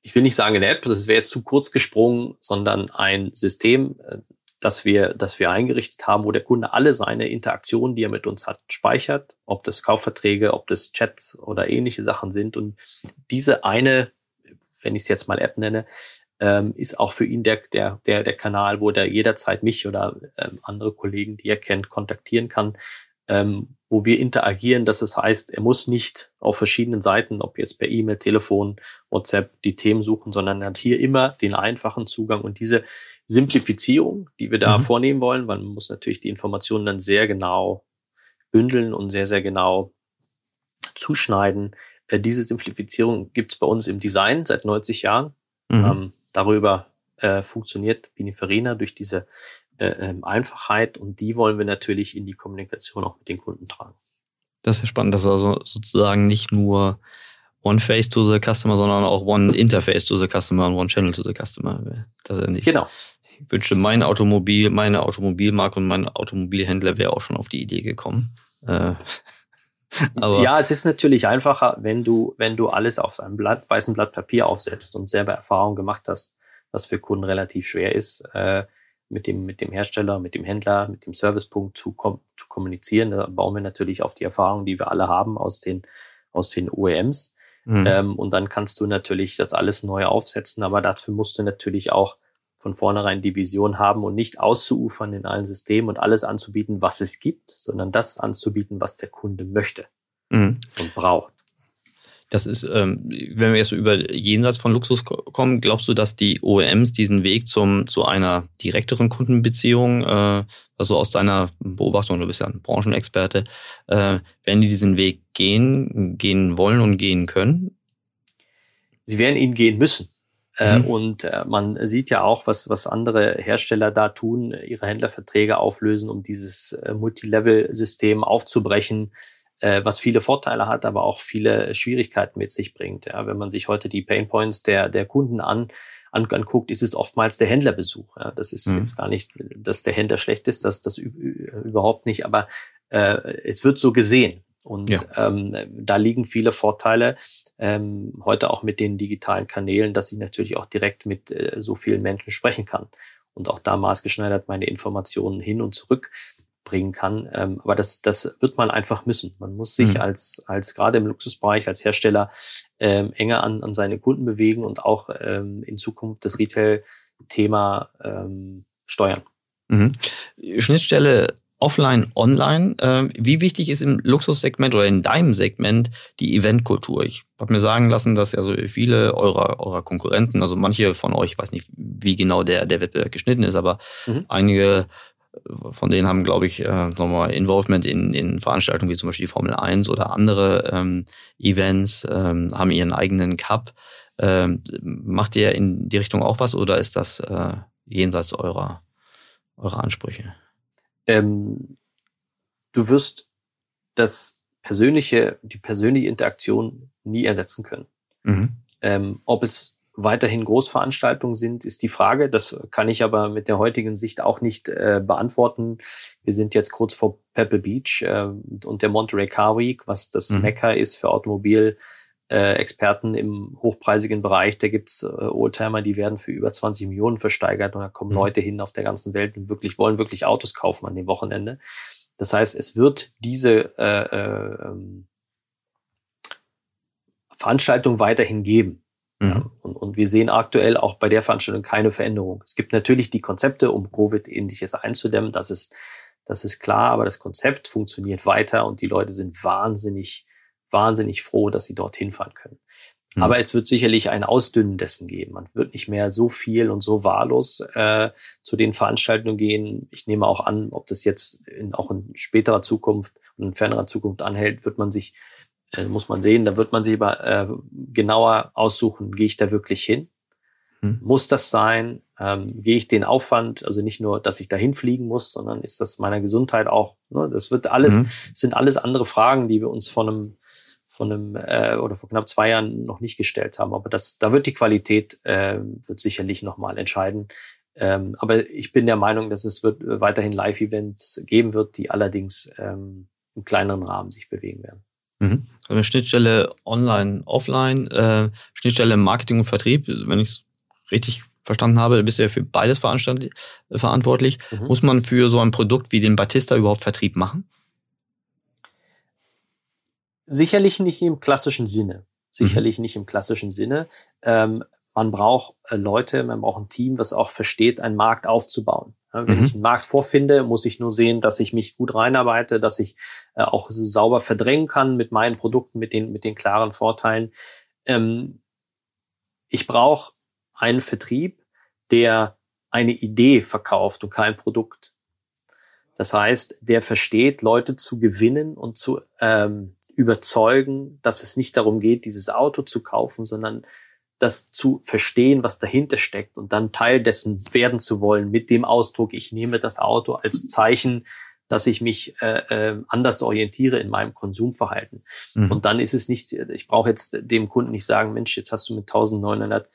ich will nicht sagen eine App, das wäre jetzt zu kurz gesprungen, sondern ein System, äh, das wir, das wir eingerichtet haben, wo der Kunde alle seine Interaktionen, die er mit uns hat, speichert, ob das Kaufverträge, ob das Chats oder ähnliche Sachen sind. Und diese eine, wenn ich es jetzt mal App nenne, ähm, ist auch für ihn der, der, der, der Kanal, wo der jederzeit mich oder ähm, andere Kollegen, die er kennt, kontaktieren kann, ähm, wo wir interagieren. dass es heißt, er muss nicht auf verschiedenen Seiten, ob jetzt per E-Mail, Telefon, WhatsApp, die Themen suchen, sondern er hat hier immer den einfachen Zugang und diese Simplifizierung, die wir da mhm. vornehmen wollen, weil man muss natürlich die Informationen dann sehr genau bündeln und sehr, sehr genau zuschneiden. Äh, diese Simplifizierung gibt es bei uns im Design seit 90 Jahren. Mhm. Ähm, darüber äh, funktioniert Pininfarina durch diese äh, ähm, Einfachheit und die wollen wir natürlich in die Kommunikation auch mit den Kunden tragen. Das ist ja spannend, dass also sozusagen nicht nur One Face to the Customer, sondern auch One Interface to the Customer und One Channel to the Customer. Das ist ja nicht. Genau. Ich wünschte, mein Automobil, meine Automobilmarke und mein Automobilhändler wäre auch schon auf die Idee gekommen. Äh, Aber ja, es ist natürlich einfacher, wenn du, wenn du alles auf einem Blatt, weißen Blatt Papier aufsetzt und selber Erfahrung gemacht hast, was für Kunden relativ schwer ist, äh, mit dem, mit dem Hersteller, mit dem Händler, mit dem Servicepunkt zu, kom zu kommunizieren. Da bauen wir natürlich auf die Erfahrungen, die wir alle haben aus den, aus den OEMs. Mhm. Ähm, und dann kannst du natürlich das alles neu aufsetzen, aber dafür musst du natürlich auch von vornherein die Vision haben und nicht auszuufern in allen Systemen und alles anzubieten, was es gibt, sondern das anzubieten, was der Kunde möchte mhm. und braucht. Das ist, ähm, wenn wir jetzt so über jenseits von Luxus kommen, glaubst du, dass die OEMs diesen Weg zum, zu einer direkteren Kundenbeziehung, äh, also aus deiner Beobachtung, du bist ja ein Branchenexperte, äh, werden die diesen Weg gehen, gehen wollen und gehen können? Sie werden ihn gehen müssen. Äh, mhm. Und äh, man sieht ja auch, was, was andere Hersteller da tun, ihre Händlerverträge auflösen, um dieses äh, Multilevel-System aufzubrechen, was viele Vorteile hat, aber auch viele Schwierigkeiten mit sich bringt. Ja, wenn man sich heute die Painpoints der, der Kunden an, an, anguckt, ist es oftmals der Händlerbesuch. Ja, das ist mhm. jetzt gar nicht, dass der Händler schlecht ist, das, das überhaupt nicht, aber äh, es wird so gesehen. Und ja. ähm, da liegen viele Vorteile ähm, heute auch mit den digitalen Kanälen, dass ich natürlich auch direkt mit äh, so vielen Menschen sprechen kann und auch da maßgeschneidert meine Informationen hin und zurück bringen kann. Ähm, aber das, das wird man einfach müssen. Man muss sich mhm. als, als gerade im Luxusbereich, als Hersteller ähm, enger an, an seine Kunden bewegen und auch ähm, in Zukunft das Retail-Thema ähm, steuern. Mhm. Schnittstelle offline, online. Äh, wie wichtig ist im Luxussegment oder in deinem Segment die Eventkultur? Ich habe mir sagen lassen, dass ja so viele eurer, eurer Konkurrenten, also manche von euch, ich weiß nicht, wie genau der, der Wettbewerb geschnitten ist, aber mhm. einige von denen haben, glaube ich, äh, sagen wir mal, Involvement in, in Veranstaltungen wie zum Beispiel die Formel 1 oder andere ähm, Events, ähm, haben ihren eigenen Cup. Ähm, macht ihr in die Richtung auch was oder ist das äh, jenseits eurer, eurer Ansprüche? Ähm, du wirst das persönliche, die persönliche Interaktion nie ersetzen können. Mhm. Ähm, ob es weiterhin Großveranstaltungen sind, ist die Frage. Das kann ich aber mit der heutigen Sicht auch nicht äh, beantworten. Wir sind jetzt kurz vor Pebble Beach äh, und der Monterey Car Week, was das mhm. Mekka ist für Automobil äh, Experten im hochpreisigen Bereich. Da gibt's äh, Oldtimer, die werden für über 20 Millionen versteigert und da kommen mhm. Leute hin auf der ganzen Welt und wirklich wollen wirklich Autos kaufen an dem Wochenende. Das heißt, es wird diese äh, äh, ähm, Veranstaltung weiterhin geben. Mhm. Und, und wir sehen aktuell auch bei der Veranstaltung keine Veränderung. Es gibt natürlich die Konzepte, um Covid-ähnliches einzudämmen. Das ist, das ist klar, aber das Konzept funktioniert weiter und die Leute sind wahnsinnig wahnsinnig froh, dass sie dorthin fahren können. Mhm. Aber es wird sicherlich ein Ausdünnen dessen geben. Man wird nicht mehr so viel und so wahllos äh, zu den Veranstaltungen gehen. Ich nehme auch an, ob das jetzt in, auch in späterer Zukunft und in fernerer Zukunft anhält, wird man sich, äh, muss man sehen, da wird man sich aber äh, genauer aussuchen, gehe ich da wirklich hin? Mhm. Muss das sein? Ähm, gehe ich den Aufwand, also nicht nur, dass ich dahin fliegen muss, sondern ist das meiner Gesundheit auch, ne? das wird alles, mhm. sind alles andere Fragen, die wir uns von einem von einem äh, oder vor knapp zwei Jahren noch nicht gestellt haben. Aber das, da wird die Qualität äh, wird sicherlich nochmal entscheiden. Ähm, aber ich bin der Meinung, dass es wird äh, weiterhin Live-Events geben wird, die allerdings ähm, im kleineren Rahmen sich bewegen werden. Mhm. Also Schnittstelle online, offline, äh, Schnittstelle Marketing und Vertrieb, wenn ich es richtig verstanden habe, bist du ja für beides verantwortlich. Mhm. Muss man für so ein Produkt wie den Batista überhaupt Vertrieb machen? Sicherlich nicht im klassischen Sinne. Sicherlich mhm. nicht im klassischen Sinne. Ähm, man braucht äh, Leute, man braucht ein Team, was auch versteht, einen Markt aufzubauen. Ja, wenn mhm. ich einen Markt vorfinde, muss ich nur sehen, dass ich mich gut reinarbeite, dass ich äh, auch sauber verdrängen kann mit meinen Produkten, mit den, mit den klaren Vorteilen. Ähm, ich brauche einen Vertrieb, der eine Idee verkauft und kein Produkt. Das heißt, der versteht, Leute zu gewinnen und zu ähm, überzeugen, dass es nicht darum geht, dieses Auto zu kaufen, sondern das zu verstehen, was dahinter steckt und dann Teil dessen werden zu wollen mit dem Ausdruck, ich nehme das Auto als Zeichen, dass ich mich äh, äh, anders orientiere in meinem Konsumverhalten. Mhm. Und dann ist es nicht, ich brauche jetzt dem Kunden nicht sagen, Mensch, jetzt hast du mit 1900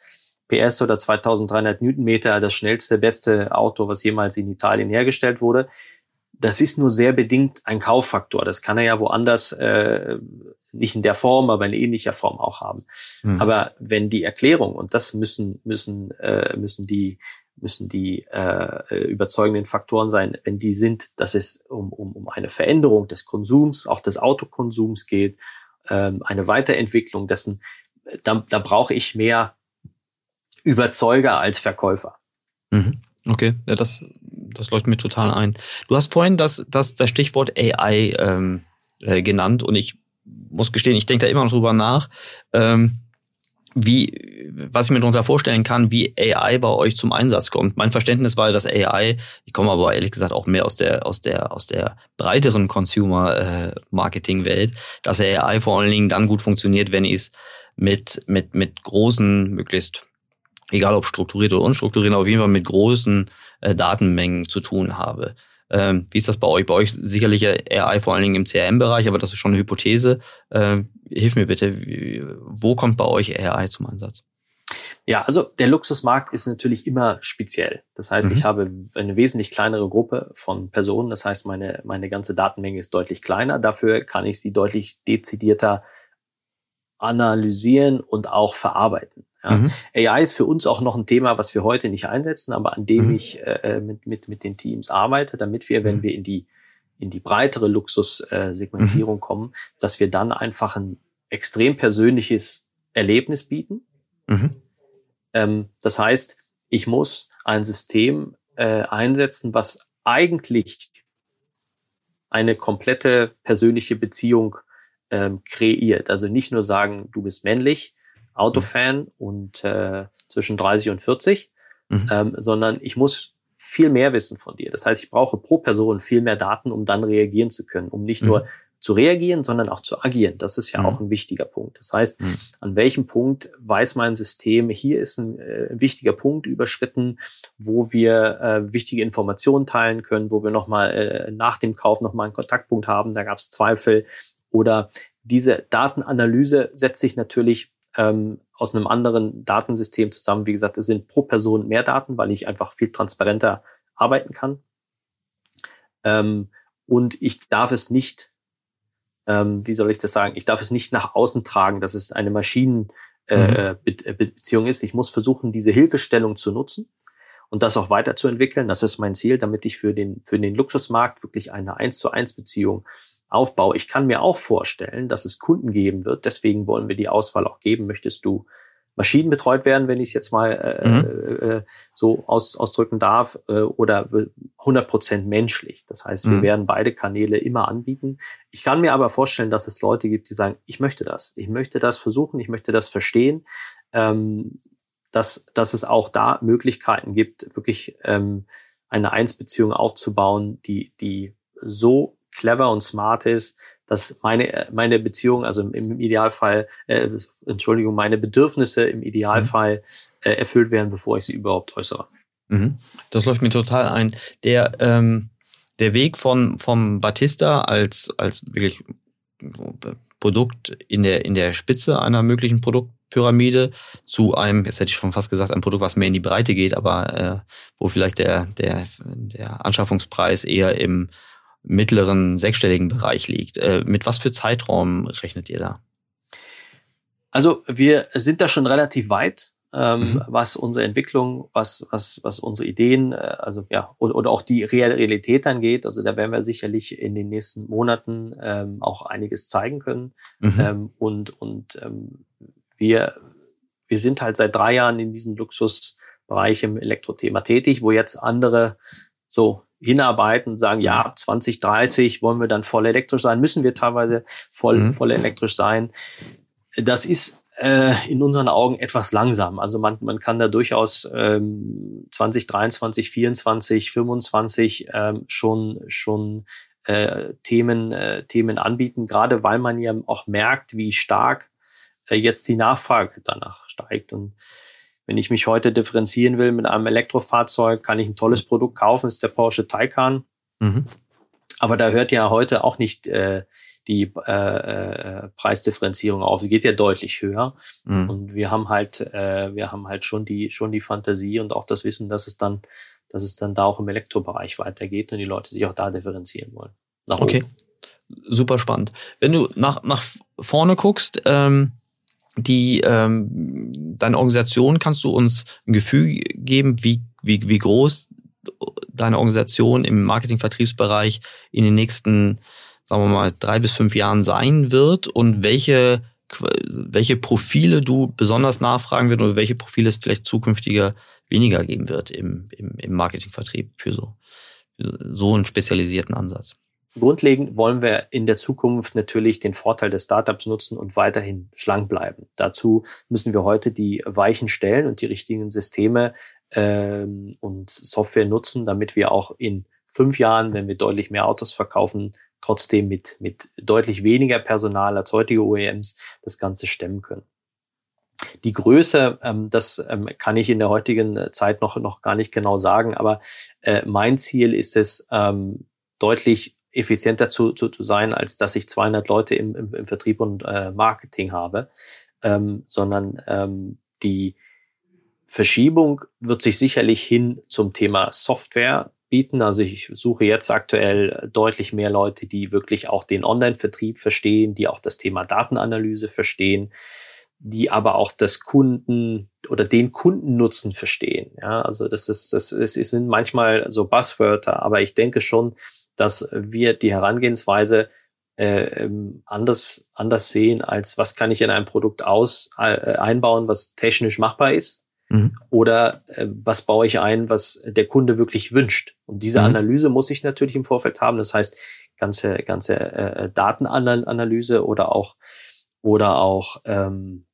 PS oder 2300 Newtonmeter das schnellste, beste Auto, was jemals in Italien hergestellt wurde das ist nur sehr bedingt ein Kauffaktor. Das kann er ja woanders äh, nicht in der Form, aber in ähnlicher Form auch haben. Mhm. Aber wenn die Erklärung und das müssen müssen äh, müssen die müssen die äh, überzeugenden Faktoren sein, wenn die sind, dass es um, um, um eine Veränderung des Konsums, auch des Autokonsums geht, ähm, eine Weiterentwicklung dessen, da, da brauche ich mehr Überzeuger als Verkäufer. Mhm. Okay, ja, das, das läuft mir total ein. Du hast vorhin das, das, das Stichwort AI ähm, äh, genannt und ich muss gestehen, ich denke da immer noch drüber nach, ähm, wie, was ich mir darunter vorstellen kann, wie AI bei euch zum Einsatz kommt. Mein Verständnis war, dass AI, ich komme aber ehrlich gesagt auch mehr aus der, aus der, aus der breiteren Consumer-Marketing-Welt, äh, dass AI vor allen Dingen dann gut funktioniert, wenn es mit, mit, mit großen, möglichst egal ob strukturiert oder unstrukturiert, auf jeden Fall mit großen äh, Datenmengen zu tun habe. Ähm, wie ist das bei euch? Bei euch sicherlich AI vor allen Dingen im CRM-Bereich, aber das ist schon eine Hypothese. Ähm, hilf mir bitte, wie, wo kommt bei euch AI zum Einsatz? Ja, also der Luxusmarkt ist natürlich immer speziell. Das heißt, mhm. ich habe eine wesentlich kleinere Gruppe von Personen. Das heißt, meine, meine ganze Datenmenge ist deutlich kleiner. Dafür kann ich sie deutlich dezidierter analysieren und auch verarbeiten. Ja. Mhm. AI ist für uns auch noch ein Thema, was wir heute nicht einsetzen, aber an dem mhm. ich äh, mit, mit, mit den Teams arbeite, damit wir, wenn mhm. wir in die, in die breitere Luxussegmentierung äh, kommen, dass wir dann einfach ein extrem persönliches Erlebnis bieten. Mhm. Ähm, das heißt, ich muss ein System äh, einsetzen, was eigentlich eine komplette persönliche Beziehung ähm, kreiert. Also nicht nur sagen, du bist männlich, Autofan und äh, zwischen 30 und 40, mhm. ähm, sondern ich muss viel mehr wissen von dir. Das heißt, ich brauche pro Person viel mehr Daten, um dann reagieren zu können, um nicht mhm. nur zu reagieren, sondern auch zu agieren. Das ist ja mhm. auch ein wichtiger Punkt. Das heißt, mhm. an welchem Punkt weiß mein System, hier ist ein äh, wichtiger Punkt überschritten, wo wir äh, wichtige Informationen teilen können, wo wir nochmal äh, nach dem Kauf nochmal einen Kontaktpunkt haben, da gab es Zweifel. Oder diese Datenanalyse setzt sich natürlich ähm, aus einem anderen Datensystem zusammen. Wie gesagt, es sind pro Person mehr Daten, weil ich einfach viel transparenter arbeiten kann. Ähm, und ich darf es nicht, ähm, wie soll ich das sagen, ich darf es nicht nach außen tragen, dass es eine Maschinenbeziehung äh, mhm. Be ist. Ich muss versuchen, diese Hilfestellung zu nutzen und das auch weiterzuentwickeln. Das ist mein Ziel, damit ich für den, für den Luxusmarkt wirklich eine eins zu eins Beziehung Aufbau. Ich kann mir auch vorstellen, dass es Kunden geben wird. Deswegen wollen wir die Auswahl auch geben. Möchtest du maschinenbetreut werden, wenn ich es jetzt mal äh, mhm. äh, so aus, ausdrücken darf, äh, oder 100 Prozent menschlich. Das heißt, wir mhm. werden beide Kanäle immer anbieten. Ich kann mir aber vorstellen, dass es Leute gibt, die sagen, ich möchte das, ich möchte das versuchen, ich möchte das verstehen, ähm, dass, dass es auch da Möglichkeiten gibt, wirklich ähm, eine Einsbeziehung aufzubauen, die, die so clever und smart ist, dass meine, meine Beziehung, also im Idealfall, äh, Entschuldigung, meine Bedürfnisse im Idealfall äh, erfüllt werden, bevor ich sie überhaupt äußere. Mhm. Das läuft mir total ein. Der, ähm, der Weg von, vom Batista als, als wirklich Produkt in der, in der Spitze einer möglichen Produktpyramide zu einem, jetzt hätte ich schon fast gesagt, ein Produkt, was mehr in die Breite geht, aber äh, wo vielleicht der, der, der Anschaffungspreis eher im mittleren sechsstelligen Bereich liegt. Äh, mit was für Zeitraum rechnet ihr da? Also wir sind da schon relativ weit, ähm, mhm. was unsere Entwicklung, was, was, was unsere Ideen, äh, also ja, oder, oder auch die Realität angeht. Also da werden wir sicherlich in den nächsten Monaten ähm, auch einiges zeigen können. Mhm. Ähm, und und ähm, wir, wir sind halt seit drei Jahren in diesem Luxusbereich im Elektrothema tätig, wo jetzt andere so hinarbeiten und sagen, ja, 2030 wollen wir dann voll elektrisch sein, müssen wir teilweise voll, mhm. voll elektrisch sein. Das ist äh, in unseren Augen etwas langsam. Also man, man kann da durchaus ähm, 2023, 24, 25 ähm, schon, schon äh, Themen, äh, Themen anbieten, gerade weil man ja auch merkt, wie stark äh, jetzt die Nachfrage danach steigt. Und wenn ich mich heute differenzieren will mit einem Elektrofahrzeug, kann ich ein tolles Produkt kaufen, ist der Porsche Taycan. Mhm. Aber da hört ja heute auch nicht äh, die äh, äh, Preisdifferenzierung auf. Sie geht ja deutlich höher. Mhm. Und wir haben halt, äh, wir haben halt schon die, schon die Fantasie und auch das Wissen, dass es dann, dass es dann da auch im Elektrobereich weitergeht und die Leute sich auch da differenzieren wollen. okay. Super spannend. Wenn du nach, nach vorne guckst, ähm, die ähm, deine Organisation, kannst du uns ein Gefühl geben, wie, wie, wie groß deine Organisation im Marketing-Vertriebsbereich in den nächsten, sagen wir mal, drei bis fünf Jahren sein wird und welche, welche Profile du besonders nachfragen wird oder welche Profile es vielleicht zukünftiger weniger geben wird im, im, im Marketing-Vertrieb für so, für so einen spezialisierten Ansatz? Grundlegend wollen wir in der Zukunft natürlich den Vorteil des Startups nutzen und weiterhin schlank bleiben. Dazu müssen wir heute die Weichen stellen und die richtigen Systeme ähm, und Software nutzen, damit wir auch in fünf Jahren, wenn wir deutlich mehr Autos verkaufen, trotzdem mit, mit deutlich weniger Personal als heutige OEMs das Ganze stemmen können. Die Größe, ähm, das ähm, kann ich in der heutigen Zeit noch, noch gar nicht genau sagen, aber äh, mein Ziel ist es, ähm, deutlich effizienter zu, zu, zu sein, als dass ich 200 Leute im, im, im Vertrieb und äh, Marketing habe, ähm, sondern ähm, die Verschiebung wird sich sicherlich hin zum Thema Software bieten. Also ich suche jetzt aktuell deutlich mehr Leute, die wirklich auch den Online-Vertrieb verstehen, die auch das Thema Datenanalyse verstehen, die aber auch das Kunden oder den Kundennutzen verstehen. Ja, also das ist, das ist, sind manchmal so Buzzwörter, aber ich denke schon, dass wir die Herangehensweise äh, ähm, anders, anders sehen, als was kann ich in einem Produkt aus, äh, einbauen, was technisch machbar ist. Mhm. Oder äh, was baue ich ein, was der Kunde wirklich wünscht? Und diese mhm. Analyse muss ich natürlich im Vorfeld haben. Das heißt, ganze, ganze äh, Datenanalyse oder auch oder auch ähm,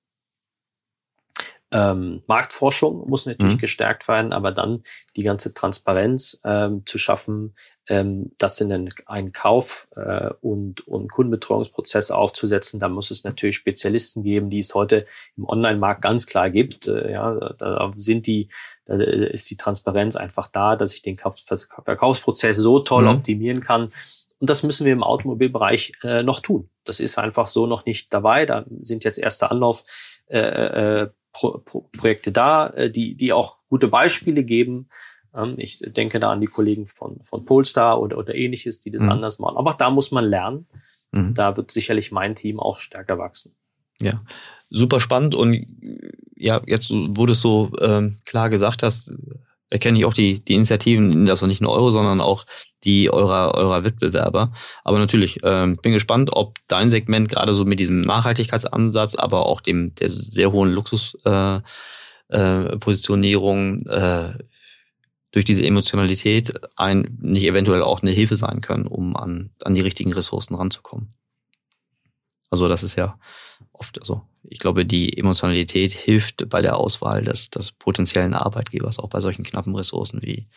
ähm, Marktforschung muss natürlich mhm. gestärkt werden, aber dann die ganze Transparenz ähm, zu schaffen, ähm, das in den, einen Kauf- äh, und, und Kundenbetreuungsprozess aufzusetzen. Da muss es natürlich Spezialisten geben, die es heute im Online-Markt ganz klar gibt. Äh, ja, da sind die, da ist die Transparenz einfach da, dass ich den Kauf Verkaufsprozess so toll mhm. optimieren kann. Und das müssen wir im Automobilbereich äh, noch tun. Das ist einfach so noch nicht dabei. Da sind jetzt erste Anlauf. Äh, äh, Pro Pro Projekte da, äh, die, die auch gute Beispiele geben. Ähm, ich denke da an die Kollegen von, von Polestar oder, oder ähnliches, die das mhm. anders machen. Aber da muss man lernen. Mhm. Da wird sicherlich mein Team auch stärker wachsen. Ja, super spannend und ja, jetzt wo du es so ähm, klar gesagt hast, erkenne ich auch die, die Initiativen, also nicht nur Euro, sondern auch die eurer, eurer Wettbewerber. Aber natürlich, ähm, bin gespannt, ob dein Segment gerade so mit diesem Nachhaltigkeitsansatz, aber auch dem der sehr hohen Luxuspositionierung äh, äh, äh, durch diese Emotionalität ein, nicht eventuell auch eine Hilfe sein können, um an, an die richtigen Ressourcen ranzukommen. Also das ist ja oft so. Ich glaube, die Emotionalität hilft bei der Auswahl des, des potenziellen Arbeitgebers, auch bei solchen knappen Ressourcen wie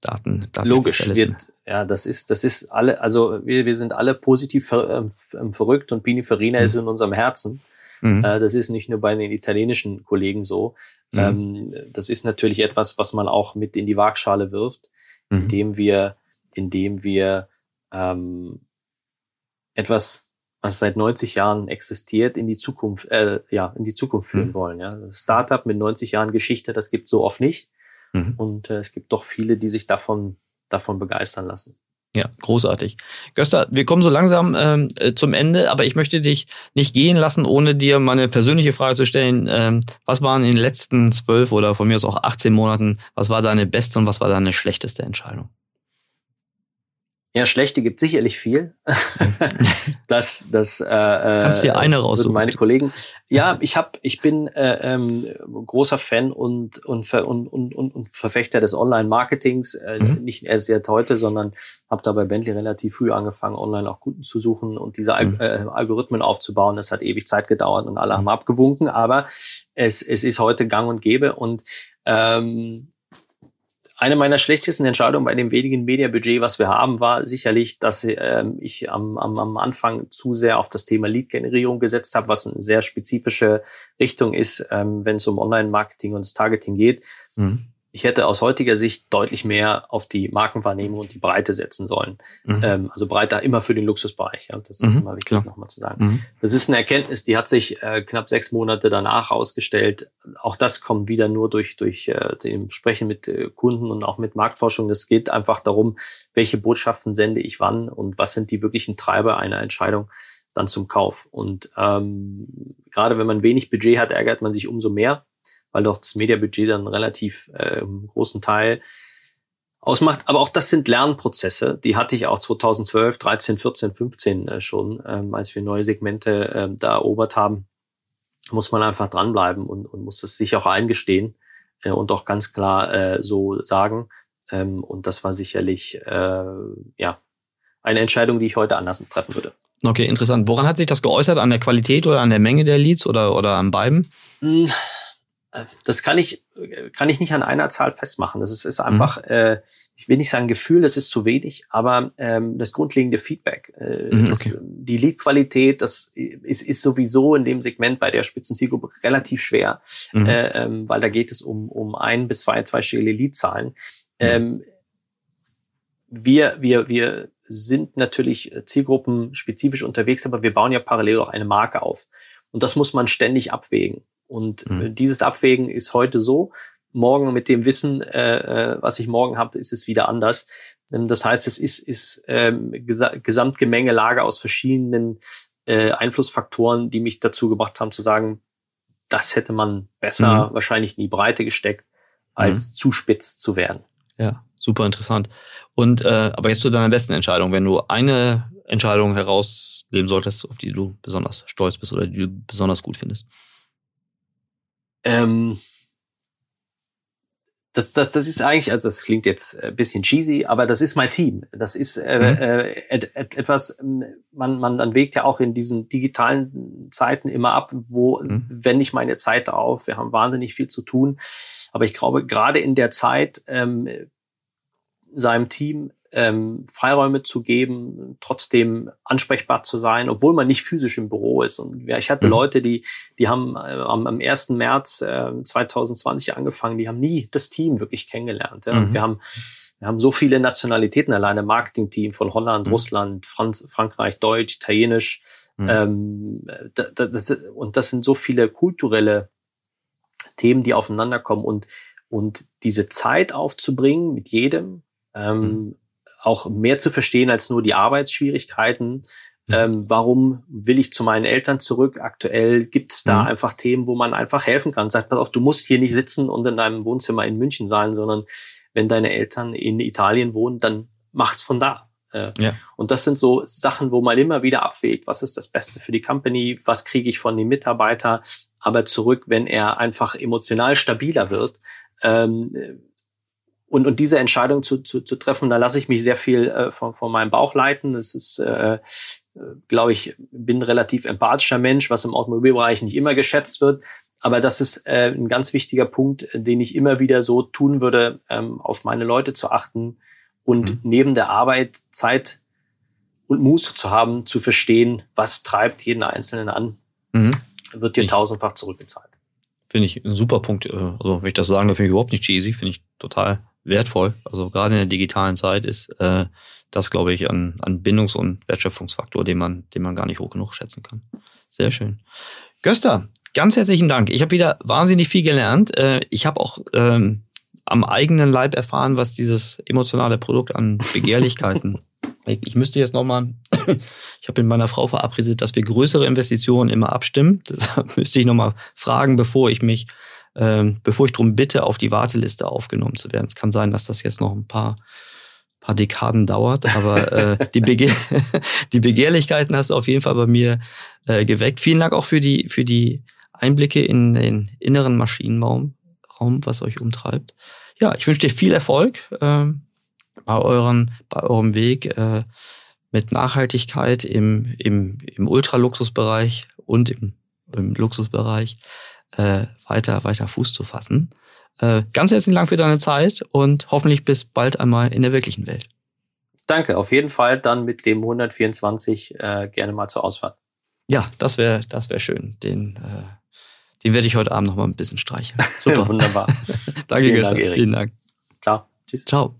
Daten. Daten Logisch, wird, ja, das ist, das ist alle, also wir, wir sind alle positiv ver, ähm, ähm verrückt und Pininfarina mhm. ist in unserem Herzen. Mhm. Äh, das ist nicht nur bei den italienischen Kollegen so. Mhm. Ähm, das ist natürlich etwas, was man auch mit in die Waagschale wirft, mhm. indem wir, indem wir ähm, etwas was seit 90 Jahren existiert, in die Zukunft, äh, ja, in die Zukunft führen mhm. wollen. Ja. Das Startup mit 90 Jahren Geschichte, das gibt so oft nicht. Mhm. Und äh, es gibt doch viele, die sich davon, davon begeistern lassen. Ja, großartig. Gösta, wir kommen so langsam ähm, äh, zum Ende, aber ich möchte dich nicht gehen lassen, ohne dir meine persönliche Frage zu stellen. Ähm, was waren in den letzten zwölf oder von mir aus auch 18 Monaten, was war deine beste und was war deine schlechteste Entscheidung? Ja, schlechte gibt sicherlich viel. das, das äh, kannst dir eine raussuchen. Meine Kollegen. Ja, ich habe, ich bin äh, ähm, großer Fan und und, und, und, und Verfechter des Online-Marketings. Äh, mhm. Nicht erst jetzt heute, sondern habe da bei Bentley relativ früh angefangen, online auch Kunden zu suchen und diese mhm. äh, Algorithmen aufzubauen. Das hat ewig Zeit gedauert und alle mhm. haben abgewunken, aber es es ist heute Gang und Gäbe und ähm, eine meiner schlechtesten Entscheidungen bei dem wenigen Mediabudget, was wir haben, war sicherlich, dass ähm, ich am, am, am Anfang zu sehr auf das Thema Lead-Generierung gesetzt habe, was eine sehr spezifische Richtung ist, ähm, wenn es um Online-Marketing und das Targeting geht. Mhm. Ich hätte aus heutiger Sicht deutlich mehr auf die Markenwahrnehmung und die Breite setzen sollen. Mhm. Ähm, also Breite immer für den Luxusbereich. Ja. Das ist mhm, immer wichtig, nochmal zu sagen. Mhm. Das ist eine Erkenntnis, die hat sich äh, knapp sechs Monate danach ausgestellt. Auch das kommt wieder nur durch, durch äh, dem Sprechen mit äh, Kunden und auch mit Marktforschung. Es geht einfach darum, welche Botschaften sende ich wann und was sind die wirklichen Treiber einer Entscheidung dann zum Kauf. Und ähm, gerade wenn man wenig Budget hat, ärgert man sich umso mehr weil doch das Mediabudget dann relativ äh, großen Teil ausmacht. Aber auch das sind Lernprozesse. Die hatte ich auch 2012, 13, 14, 15 äh, schon, ähm, als wir neue Segmente äh, da erobert haben. Muss man einfach dranbleiben und, und muss es sich auch eingestehen äh, und auch ganz klar äh, so sagen. Ähm, und das war sicherlich äh, ja eine Entscheidung, die ich heute anders treffen würde. Okay, interessant. Woran hat sich das geäußert? An der Qualität oder an der Menge der Leads oder, oder an beiden? Äh, das kann ich, kann ich nicht an einer Zahl festmachen. Das ist, ist einfach, mhm. äh, ich will nicht sagen Gefühl, das ist zu wenig, aber ähm, das grundlegende Feedback, äh, mhm, okay. das, die Leadqualität, das ist, ist sowieso in dem Segment bei der Spitzenzielgruppe relativ schwer, mhm. äh, ähm, weil da geht es um, um ein bis zwei zweistellige Leadzahlen. Mhm. Ähm, wir, wir, wir sind natürlich zielgruppenspezifisch unterwegs, aber wir bauen ja parallel auch eine Marke auf. Und das muss man ständig abwägen. Und äh, mhm. dieses Abwägen ist heute so. Morgen mit dem Wissen, äh, äh, was ich morgen habe, ist es wieder anders. Ähm, das heißt, es ist, ist ähm, Gesa Gesamtgemengelage aus verschiedenen äh, Einflussfaktoren, die mich dazu gebracht haben zu sagen, das hätte man besser mhm. wahrscheinlich in die Breite gesteckt, als mhm. zu spitz zu werden. Ja, super interessant. Und äh, aber jetzt zu deiner besten Entscheidung, wenn du eine Entscheidung herausnehmen solltest, auf die du besonders stolz bist oder die du besonders gut findest. Ähm, das, das, das ist eigentlich, also das klingt jetzt ein bisschen cheesy, aber das ist mein Team. Das ist äh, mhm. äh, et, et, etwas, ähm, man, man man wägt ja auch in diesen digitalen Zeiten immer ab, wo mhm. wende ich meine Zeit auf. Wir haben wahnsinnig viel zu tun. Aber ich glaube, gerade in der Zeit ähm, seinem Team ähm, Freiräume zu geben, trotzdem ansprechbar zu sein, obwohl man nicht physisch im Büro ist. Und ja, ich hatte mhm. Leute, die, die haben äh, am, am 1. März äh, 2020 angefangen, die haben nie das Team wirklich kennengelernt. Ja. Mhm. Wir haben wir haben so viele Nationalitäten alleine, Marketingteam von Holland, mhm. Russland, Franz, Frankreich, Deutsch, Italienisch. Mhm. Ähm, das, das, und das sind so viele kulturelle Themen, die aufeinander kommen und, und diese Zeit aufzubringen mit jedem, ähm, mhm auch mehr zu verstehen als nur die Arbeitsschwierigkeiten. Mhm. Ähm, warum will ich zu meinen Eltern zurück? Aktuell gibt es da mhm. einfach Themen, wo man einfach helfen kann. Sagt, pass auf, du musst hier nicht sitzen und in deinem Wohnzimmer in München sein, sondern wenn deine Eltern in Italien wohnen, dann mach's von da. Äh, ja. Und das sind so Sachen, wo man immer wieder abwägt, was ist das Beste für die Company, was kriege ich von dem Mitarbeiter, aber zurück, wenn er einfach emotional stabiler wird, ähm, und, und diese Entscheidung zu, zu, zu treffen, da lasse ich mich sehr viel äh, von, von meinem Bauch leiten. Das ist, äh, glaube ich, bin ein relativ empathischer Mensch, was im Automobilbereich nicht immer geschätzt wird. Aber das ist äh, ein ganz wichtiger Punkt, den ich immer wieder so tun würde, ähm, auf meine Leute zu achten und mhm. neben der Arbeit Zeit und Muße zu haben, zu verstehen, was treibt jeden Einzelnen an, mhm. wird dir tausendfach zurückgezahlt. Finde ich ein super Punkt. Äh, also, wenn ich das sagen darf, finde ich überhaupt nicht cheesy, finde ich total wertvoll. Also gerade in der digitalen Zeit ist äh, das, glaube ich, ein, ein Bindungs- und Wertschöpfungsfaktor, den man, den man gar nicht hoch genug schätzen kann. Sehr schön. Göster, ganz herzlichen Dank. Ich habe wieder wahnsinnig viel gelernt. Äh, ich habe auch ähm, am eigenen Leib erfahren, was dieses emotionale Produkt an Begehrlichkeiten. ich, ich müsste jetzt nochmal, ich habe mit meiner Frau verabredet, dass wir größere Investitionen immer abstimmen. Deshalb müsste ich nochmal fragen, bevor ich mich ähm, bevor ich darum bitte, auf die Warteliste aufgenommen zu werden. Es kann sein, dass das jetzt noch ein paar, paar Dekaden dauert, aber äh, die, Begehr die Begehrlichkeiten hast du auf jeden Fall bei mir äh, geweckt. Vielen Dank auch für die, für die Einblicke in den inneren Maschinenraum, Raum, was euch umtreibt. Ja, ich wünsche dir viel Erfolg äh, bei, euren, bei eurem Weg äh, mit Nachhaltigkeit im, im, im Ultraluxusbereich und im, im Luxusbereich äh, weiter, weiter Fuß zu fassen. Äh, ganz herzlichen Dank für deine Zeit und hoffentlich bis bald einmal in der wirklichen Welt. Danke, auf jeden Fall dann mit dem 124 äh, gerne mal zur Ausfahrt. Ja, das wäre das wär schön. Den, äh, Den werde ich heute Abend noch mal ein bisschen streicheln. Super. Wunderbar. Danke, Vielen Gustav. Dank, Erik. Vielen Dank. Ciao. Tschüss. Ciao.